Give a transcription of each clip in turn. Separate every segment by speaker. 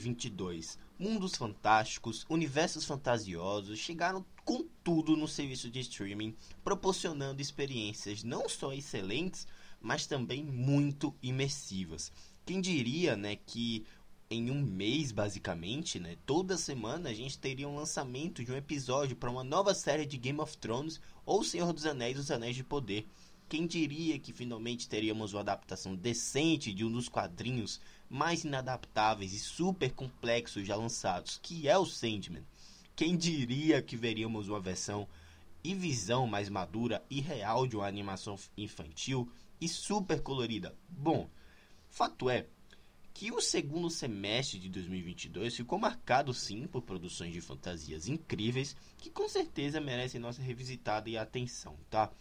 Speaker 1: 2022. Mundos fantásticos, universos fantasiosos chegaram com tudo no serviço de streaming, proporcionando experiências não só excelentes, mas também muito imersivas. Quem diria, né, que em um mês, basicamente, né, toda semana a gente teria um lançamento de um episódio para uma nova série de Game of Thrones ou Senhor dos Anéis, Os Anéis de Poder. Quem diria que finalmente teríamos uma adaptação decente de um dos quadrinhos mais inadaptáveis e super complexos já lançados, que é o Sandman? Quem diria que veríamos uma versão e visão mais madura e real de uma animação infantil e super colorida? Bom, fato é que o segundo semestre de 2022 ficou marcado sim por produções de fantasias incríveis que com certeza merecem nossa revisitada e atenção, tá?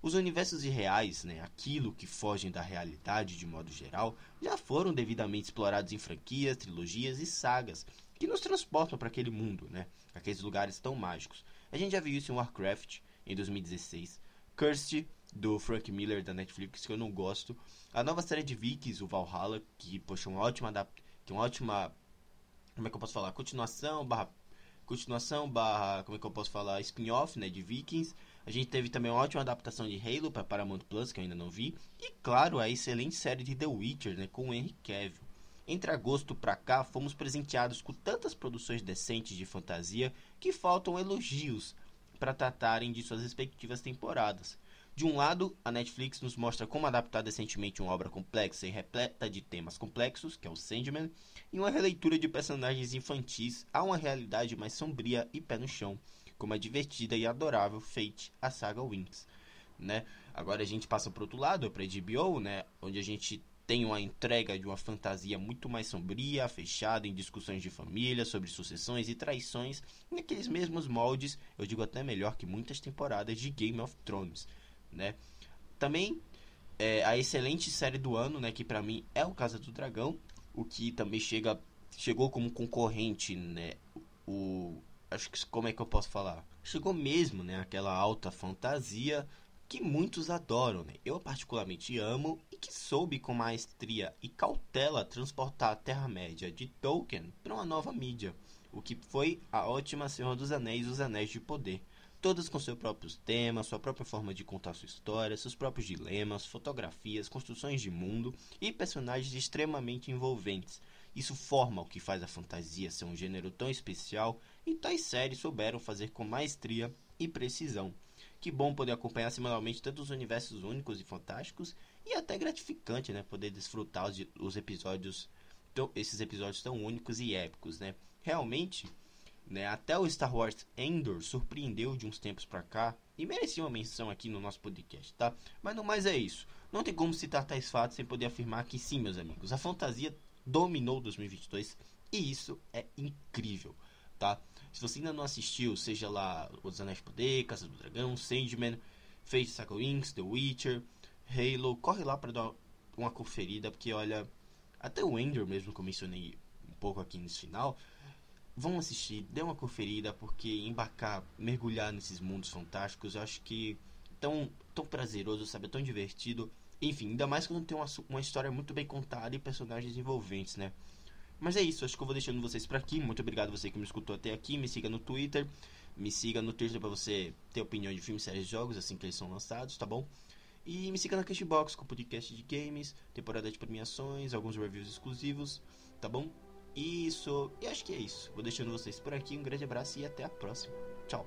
Speaker 1: Os universos irreais, né, aquilo que fogem da realidade de modo geral, já foram devidamente explorados em franquias, trilogias e sagas que nos transportam para aquele mundo, né, aqueles lugares tão mágicos. A gente já viu isso em Warcraft em 2016, Cursed do Frank Miller da Netflix que eu não gosto, a nova série de Vikings, o Valhalla, que poxa, uma ótima que uma ótima como é que eu posso falar, continuação barra continuação barra como é que eu posso falar, spin-off, né, de Vikings a gente teve também uma ótima adaptação de Halo para Paramount Plus, que eu ainda não vi. E claro, a excelente série de The Witcher, né, com o Henry Cavill. Entre agosto para cá, fomos presenteados com tantas produções decentes de fantasia que faltam elogios para tratarem de suas respectivas temporadas. De um lado, a Netflix nos mostra como adaptar decentemente uma obra complexa e repleta de temas complexos, que é o Sandman, e uma releitura de personagens infantis a uma realidade mais sombria e pé no chão, como a divertida e adorável Fate, a saga Winx, né? Agora a gente passa para outro lado, para HBO, né, onde a gente tem uma entrega de uma fantasia muito mais sombria, fechada em discussões de família, sobre sucessões e traições, naqueles mesmos moldes, eu digo até melhor que muitas temporadas de Game of Thrones, né? Também é, a excelente série do ano, né, que para mim é o Casa do Dragão, o que também chega chegou como concorrente, né, o acho que como é que eu posso falar? Chegou mesmo, né, aquela alta fantasia que muitos adoram, né? Eu particularmente amo e que soube com maestria e cautela transportar a Terra-média de Tolkien para uma nova mídia, o que foi a ótima Senhor dos Anéis os Anéis de Poder. Todas com seus próprios temas, sua própria forma de contar sua história, seus próprios dilemas, fotografias, construções de mundo e personagens extremamente envolventes. Isso forma o que faz a fantasia ser um gênero tão especial e tais séries souberam fazer com maestria e precisão. Que bom poder acompanhar semanalmente tantos universos únicos e fantásticos e até gratificante, né, poder desfrutar os, os episódios, esses episódios tão únicos e épicos, né? Realmente, né, até o Star Wars Endor surpreendeu de uns tempos para cá e merecia uma menção aqui no nosso podcast, tá? Mas não mais é isso. Não tem como citar tais fatos sem poder afirmar que sim, meus amigos, a fantasia dominou 2022 e isso é incrível, tá? Se você ainda não assistiu, seja lá Os Anéis de Poder, Casa do Dragão, Sandman, Fate Saga Wings, The Witcher, Halo, corre lá para dar uma conferida, porque olha, até o Ender mesmo que eu mencionei um pouco aqui nesse final, vão assistir, dê uma conferida, porque embarcar, mergulhar nesses mundos fantásticos, eu acho que tão, tão prazeroso, sabe, é tão divertido. Enfim, ainda mais quando tem uma, uma história muito bem contada e personagens envolventes, né? Mas é isso, acho que eu vou deixando vocês por aqui. Muito obrigado você que me escutou até aqui. Me siga no Twitter, me siga no Twitter para você ter opinião de filmes, séries jogos assim que eles são lançados, tá bom? E me siga na Cashbox com podcast de games, temporada de premiações, alguns reviews exclusivos, tá bom? Isso, e acho que é isso. Vou deixando vocês por aqui. Um grande abraço e até a próxima. Tchau.